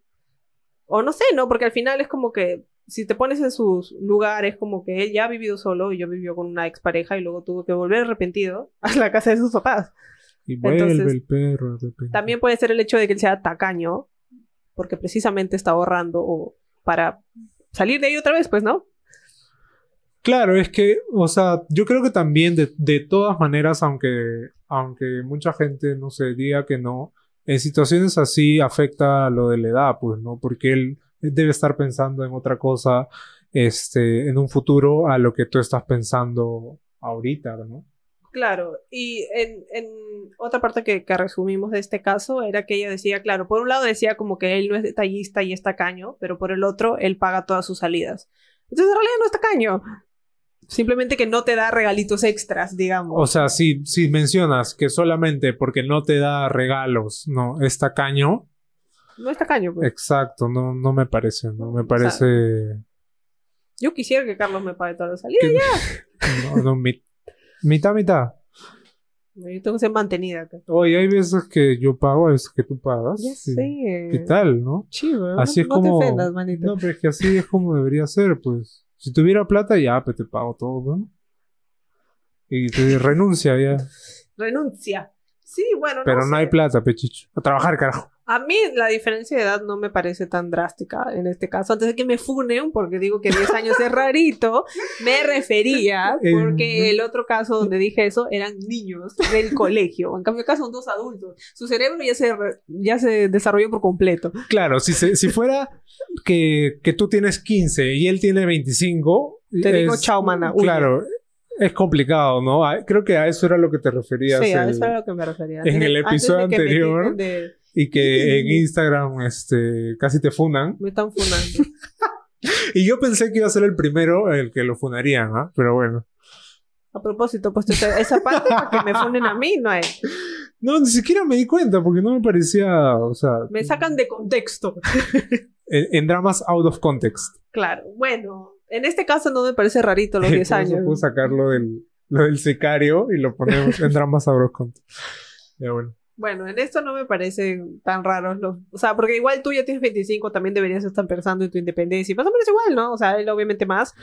O no sé, ¿no? Porque al final es como que si te pones en sus lugares, como que él ya ha vivido solo y yo vivió con una expareja y luego tuvo que volver arrepentido a la casa de sus papás. Y vuelve el perro También puede ser el hecho de que él sea tacaño, porque precisamente está ahorrando para salir de ahí otra vez, pues, ¿no? Claro, es que, o sea, yo creo que también de, de todas maneras, aunque, aunque mucha gente, no se diga que no, en situaciones así afecta lo de la edad, pues, ¿no? Porque él debe estar pensando en otra cosa, este, en un futuro a lo que tú estás pensando ahorita, ¿no? Claro, y en, en otra parte que, que, resumimos de este caso era que ella decía, claro, por un lado decía como que él no es detallista y es tacaño, pero por el otro él paga todas sus salidas. Entonces en realidad no es tacaño. Simplemente que no te da regalitos extras, digamos. O sea, si, si mencionas que solamente porque no te da regalos, no, es tacaño. No es tacaño, pues. Exacto, no, no me parece, no me parece... yo quisiera que Carlos me pague todas las salidas ya. no, no, mi, Mitad, mitad. Yo tengo que ser mantenida acá. Oye, hay veces que yo pago, hay veces que tú pagas. Ya sé. ¿Qué tal, no? Chivo, así no, es como... te ofendas, manito. No, pero es que así es como debería ser, pues. Si tuviera plata, ya, pues te pago todo, ¿no? Y te renuncia ya. Renuncia. Sí, bueno, Pero no, hay plata, pechicho. A trabajar, carajo. A mí la diferencia de edad no me parece tan drástica en este caso. Antes de que me funen, porque digo que 10 años es rarito, me refería, porque el otro caso donde dije eso eran niños del colegio. En cambio, acá son dos adultos. Su cerebro ya se, ya se desarrolló por completo. Claro, si, si fuera que, que tú tienes 15 y él tiene 25. Te digo, chao, mana. Claro, es complicado, ¿no? Creo que a eso era lo que te referías. Sí, a eso era lo que me refería. En el episodio anterior. Y que en Instagram este, casi te funan. Me están funando. y yo pensé que iba a ser el primero el que lo funarían, ¿ah? Pero bueno. A propósito, pues esa parte para que me funen a mí, no hay. No, ni siquiera me di cuenta porque no me parecía, o sea... Me sacan de contexto. en, dramas out of context. Claro, bueno, en este caso no me parece rarito los 10 años. Puedo sacarlo del, lo del sicario y lo ponemos en dramas context. Ya bueno. Bueno, en esto no me parece tan raro. Los, o sea, porque igual tú ya tienes 25, también deberías estar pensando en tu independencia. Y más o menos igual, ¿no? O sea, él obviamente más.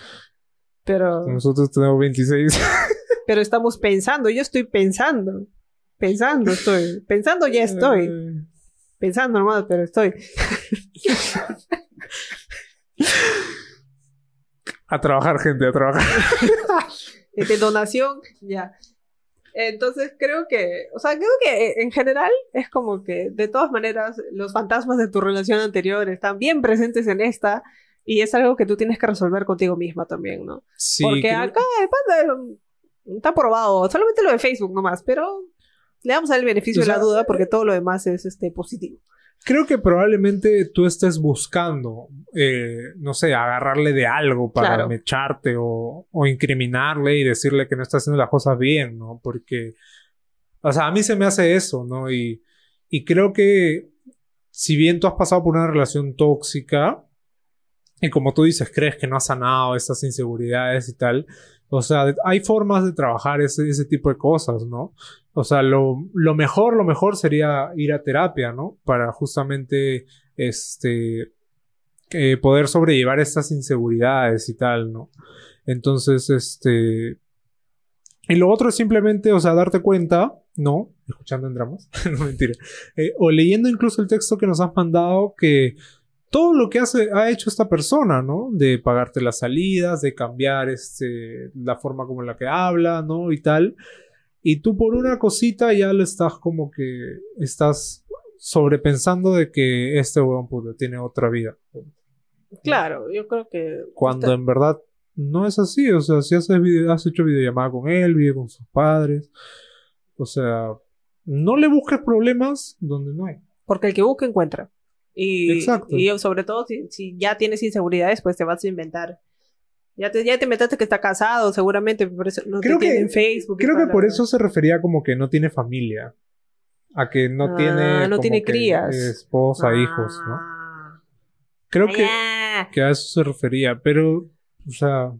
Pero. Nosotros tenemos 26. pero estamos pensando, yo estoy pensando. Pensando estoy. Pensando ya estoy. Pensando nomás, pero estoy. a trabajar, gente, a trabajar. de donación, ya. Entonces creo que, o sea, creo que eh, en general es como que de todas maneras los fantasmas de tu relación anterior están bien presentes en esta y es algo que tú tienes que resolver contigo misma también, ¿no? Sí. Porque acá está probado, solamente lo de Facebook nomás, pero le damos el beneficio de la duda porque todo lo demás es este positivo. Creo que probablemente tú estés buscando, eh, no sé, agarrarle de algo para echarte o, o, incriminarle y decirle que no está haciendo las cosas bien, ¿no? Porque, o sea, a mí se me hace eso, ¿no? Y, y creo que si bien tú has pasado por una relación tóxica y como tú dices, crees que no has sanado esas inseguridades y tal, o sea, hay formas de trabajar ese, ese tipo de cosas, ¿no? O sea, lo, mejor, lo mejor sería ir a terapia, ¿no? Para justamente, este, poder sobrellevar estas inseguridades y tal, ¿no? Entonces, este... Y lo otro es simplemente, o sea, darte cuenta, ¿no? Escuchando en dramas, no mentira. Eh, o leyendo incluso el texto que nos has mandado, que todo lo que hace, ha hecho esta persona, ¿no? De pagarte las salidas, de cambiar este, la forma como la que habla, ¿no? Y tal. Y tú por una cosita ya lo estás como que estás sobrepensando de que este weón puto tiene otra vida. Claro, yo creo que... Cuando en verdad no es así, o sea, si haces video, has hecho videollamada con él, vive con sus padres, o sea, no le busques problemas donde no hay. Porque el que busca encuentra. Y, y sobre todo, si, ya tienes inseguridades, pues te vas a inventar. Ya te, ya te metiste que está casado, seguramente, por eso no creo te tiene en Facebook. Creo que por eso se refería como que no tiene familia. A que no ah, tiene. No tiene crías. Esposa, hijos, ¿no? Ah. Creo que, que a eso se refería. Pero, o sea,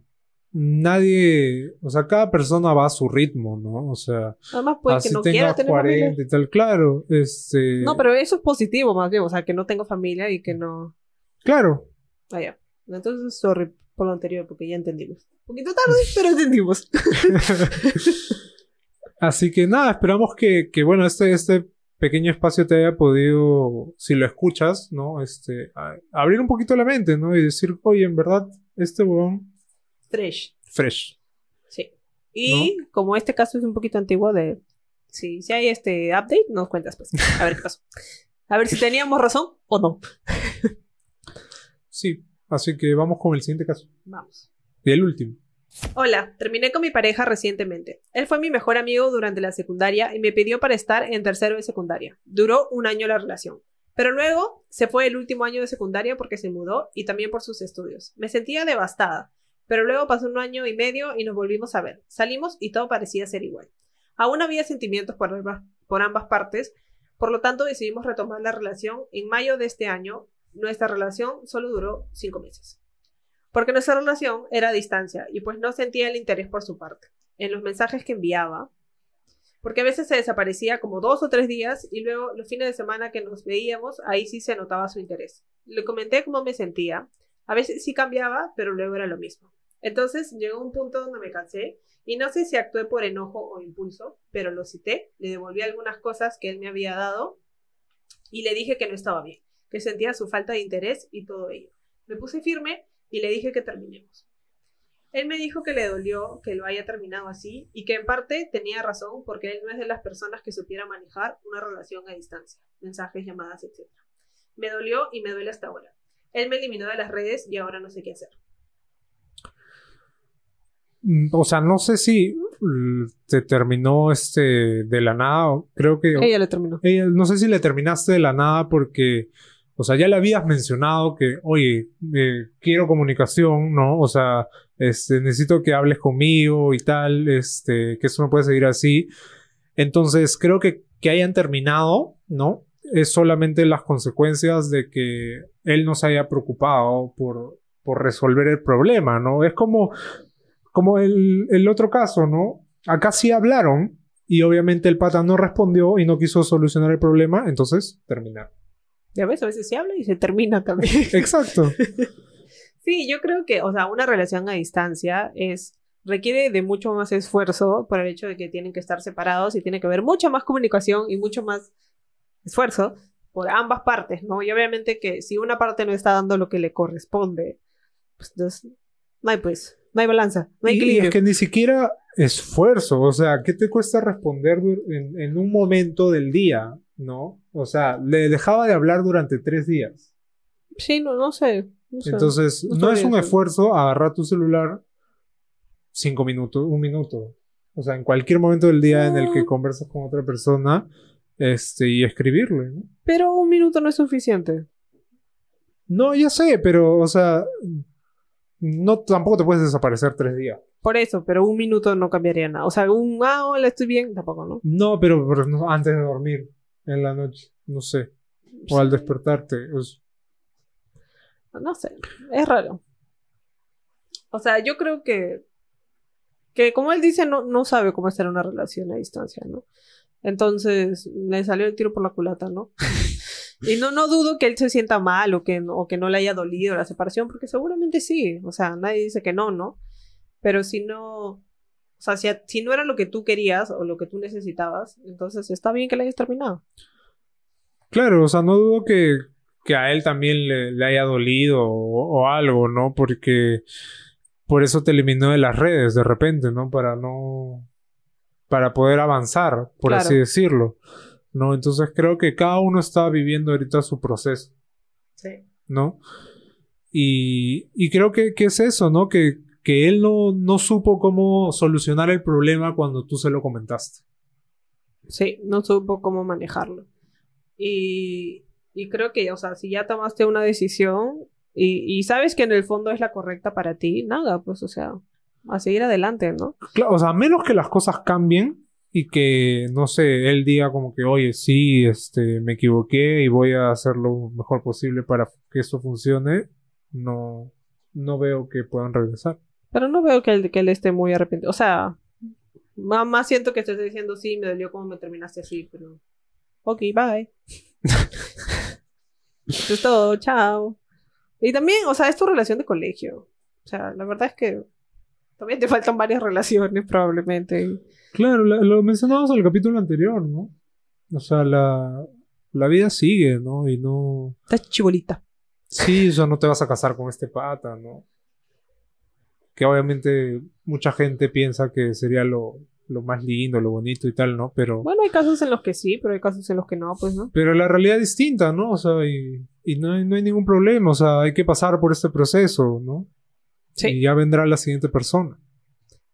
nadie, o sea, cada persona va a su ritmo, ¿no? O sea, además puede que no quiera tener 40 familia. y tal, claro, este No, pero eso es positivo más bien, o sea, que no tengo familia y que no Claro. Ah, ya. Entonces, sorry por lo anterior porque ya entendimos. Un poquito tarde, pero entendimos. Así que nada, esperamos que, que bueno, este, este pequeño espacio te haya podido, si lo escuchas, ¿no? Este, abrir un poquito la mente, ¿no? Y decir, oye, en verdad, este weón Fresh. Fresh. Sí. Y como este caso es un poquito antiguo de... Si, si hay este update, nos cuentas pues. A ver qué pasó. A ver si teníamos razón o no. sí. Así que vamos con el siguiente caso. Vamos. Y el último. Hola, terminé con mi pareja recientemente. Él fue mi mejor amigo durante la secundaria y me pidió para estar en tercero de secundaria. Duró un año la relación. Pero luego se fue el último año de secundaria porque se mudó y también por sus estudios. Me sentía devastada. Pero luego pasó un año y medio y nos volvimos a ver. Salimos y todo parecía ser igual. Aún había sentimientos por ambas, por ambas partes, por lo tanto decidimos retomar la relación. En mayo de este año, nuestra relación solo duró cinco meses. Porque nuestra relación era a distancia y pues no sentía el interés por su parte. En los mensajes que enviaba, porque a veces se desaparecía como dos o tres días y luego los fines de semana que nos veíamos, ahí sí se notaba su interés. Le comenté cómo me sentía. A veces sí cambiaba, pero luego era lo mismo. Entonces llegó un punto donde me cansé y no sé si actué por enojo o impulso, pero lo cité, le devolví algunas cosas que él me había dado y le dije que no estaba bien, que sentía su falta de interés y todo ello. Me puse firme y le dije que terminemos. Él me dijo que le dolió que lo haya terminado así y que en parte tenía razón porque él no es de las personas que supiera manejar una relación a distancia, mensajes, llamadas, etc. Me dolió y me duele hasta ahora. Él me eliminó de las redes y ahora no sé qué hacer. Mm, o sea, no sé si te terminó este de la nada. Creo que. Ella le terminó. Ella, no sé si le terminaste de la nada porque. O sea, ya le habías mencionado que, oye, eh, quiero comunicación, ¿no? O sea, este, necesito que hables conmigo y tal, este, que eso no puede seguir así. Entonces, creo que que hayan terminado, ¿no? Es solamente las consecuencias de que él no se haya preocupado por, por resolver el problema, ¿no? Es como, como el, el otro caso, ¿no? Acá sí hablaron y obviamente el pata no respondió y no quiso solucionar el problema, entonces terminaron. Ya ves, a veces se habla y se termina también. Exacto. sí, yo creo que, o sea, una relación a distancia es requiere de mucho más esfuerzo por el hecho de que tienen que estar separados y tiene que haber mucha más comunicación y mucho más esfuerzo por ambas partes, ¿no? Y obviamente que si una parte no está dando lo que le corresponde, pues entonces no hay pues, no hay balanza, no hay equilibrio. Y es que ni siquiera esfuerzo, o sea, ¿qué te cuesta responder en, en un momento del día, ¿no? O sea, le dejaba de hablar durante tres días. Sí, no, no sé. Entonces, no, es un esfuerzo agarrar tu celular, cinco minutos, un minuto. O sea, en cualquier momento del día en el que conversas con otra persona, este, y escribirle, ¿no? Pero un minuto no es suficiente. No, ya sé, pero, o sea, no, tampoco te puedes desaparecer tres días. Por eso, pero un minuto no cambiaría nada. O sea, un, ah, hola, estoy bien, tampoco, ¿no? No, pero, antes de dormir, en la noche, no sé. O al despertarte. No sé, es raro. O sea, yo creo que que como él dice, no, no sabe cómo en una relación a distancia, ¿no? Entonces le salió el tiro por la culata, ¿no? y no, no dudo que él se sienta mal o que, o que no le haya dolido la separación, porque seguramente sí, o sea, nadie dice que no, ¿no? Pero si no, o sea, si, si no era lo que tú querías o lo que tú necesitabas, entonces está bien que le hayas terminado. Claro, o sea, no dudo que, que a él también le, haya dolido o, o algo, ¿no? Porque por eso te eliminó de las redes de repente, ¿no? Para no. para poder avanzar, por así decirlo. ¿No? Entonces creo que cada uno está viviendo ahorita su proceso. Sí. ¿No? Y, y creo que, que, es eso, ¿no? Que, que él no, no supo cómo solucionar el problema cuando tú se lo comentaste. Sí, no supo cómo manejarlo. Y, y creo que, o sea, si ya tomaste una decisión, y, sabes que en el fondo es la correcta para ti, nada, pues, o sea, a seguir adelante, ¿no? Claro, o sea, a menos que las cosas cambien y que, no sé, él diga como que, oye, sí, este, me equivoqué y voy a hacer lo mejor posible para que esto funcione, no, no veo que puedan regresar. Pero no veo que él, que él esté muy arrepentido. O sea, más siento que estés diciendo, sí, me dolió como me terminaste así, pero... Ok, bye. Eso es todo, chao. Y también, o sea, es tu relación de colegio. O sea, la verdad es que también te faltan varias relaciones probablemente. Claro, lo mencionamos en el capítulo anterior, ¿no? O sea, la, la vida sigue, ¿no? Y no... Estás chibolita. Sí, o sea, no te vas a casar con este pata, ¿no? Que obviamente mucha gente piensa que sería lo, lo más lindo, lo bonito y tal, ¿no? Pero... Bueno, hay casos en los que sí, pero hay casos en los que no, pues, ¿no? Pero la realidad es distinta, ¿no? O sea, y, y no, hay, no hay ningún problema, o sea, hay que pasar por este proceso, ¿no? Sí. Y ya vendrá la siguiente persona.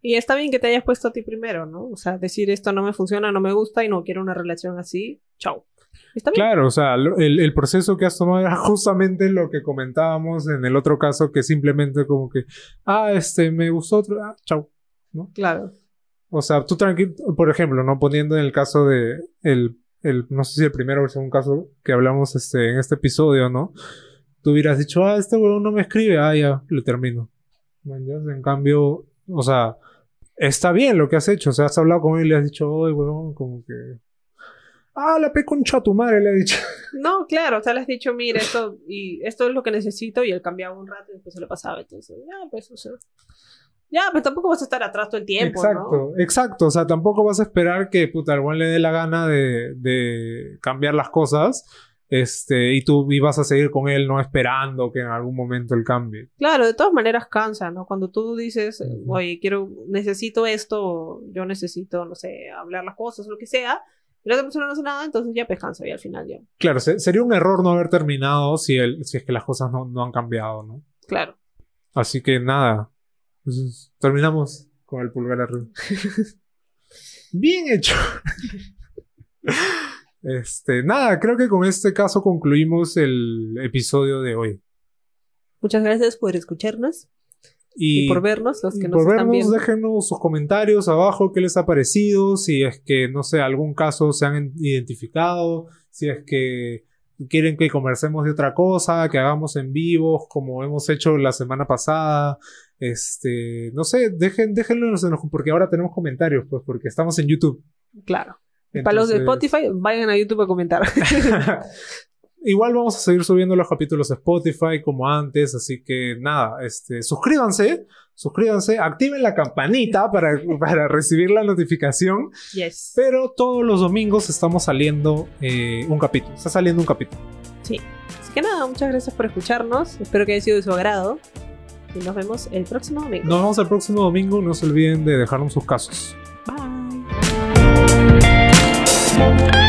Y está bien que te hayas puesto a ti primero, ¿no? O sea, decir esto no me funciona, no me gusta y no quiero una relación así, chao. Está bien. Claro, o sea, el, el, proceso que has tomado era justamente lo que comentábamos en el otro caso, que simplemente como que, ah, este, me gustó otro, ah, chao, ¿no? Claro. O sea, tú tranquilo, por ejemplo, ¿no? Poniendo en el caso de el, el, no sé si el primero o el segundo caso que hablamos este, en este episodio, ¿no? Tú hubieras dicho, ah, este weón no me escribe, ah, ya, le termino. En cambio, o sea, está bien lo que has hecho, o sea, has hablado con él y le has dicho, oye, weón, como que... Ah, la pe concha a tu madre, le he dicho. No, claro, o sea, le has dicho, mira, esto, y esto es lo que necesito, y él cambiaba un rato y después se lo pasaba, entonces, ya, pues, o sea... Ya, pero tampoco vas a estar atrás todo el tiempo. Exacto, exacto. O sea, tampoco vas a esperar que puta, al le dé la gana de, de, cambiar las cosas. Este, y tú y vas a seguir con él, no esperando que en algún momento él cambie. Claro, de todas maneras cansa, ¿no? Cuando tú dices, oye, quiero, necesito esto, yo necesito, no sé, hablar las cosas, lo que sea, la otra persona no hace nada, entonces ya pues cansa y al final ya. Claro, sería un error no haber terminado si, el, si es que las cosas no, no han cambiado, ¿no? Claro. Así que nada, terminamos con el pulgar arriba. Bien hecho. Este, nada, creo que con este caso concluimos el episodio de hoy. Muchas gracias por escucharnos y, por vernos, los que nos por están vernos, viendo. déjenos sus comentarios abajo, qué les ha parecido, si es que, no sé, algún caso se han identificado, si es que quieren que conversemos de otra cosa, que hagamos en vivos, como hemos hecho la semana pasada. Este, no sé, dejen, déjenlo en los, porque ahora tenemos comentarios, pues, porque estamos en YouTube. Claro. Para los de Spotify, vayan a YouTube a comentar. Igual vamos a seguir subiendo los capítulos a Spotify como antes, así que nada, este, suscríbanse, suscríbanse, activen la campanita para, para recibir la notificación, yes. pero todos los domingos estamos saliendo eh, un capítulo, está saliendo un capítulo. Sí. Así que nada, muchas gracias por escucharnos. Espero que haya sido de su agrado. Y nos vemos el próximo domingo. Nos vemos el próximo domingo, no se olviden de dejarnos sus casos. Bye.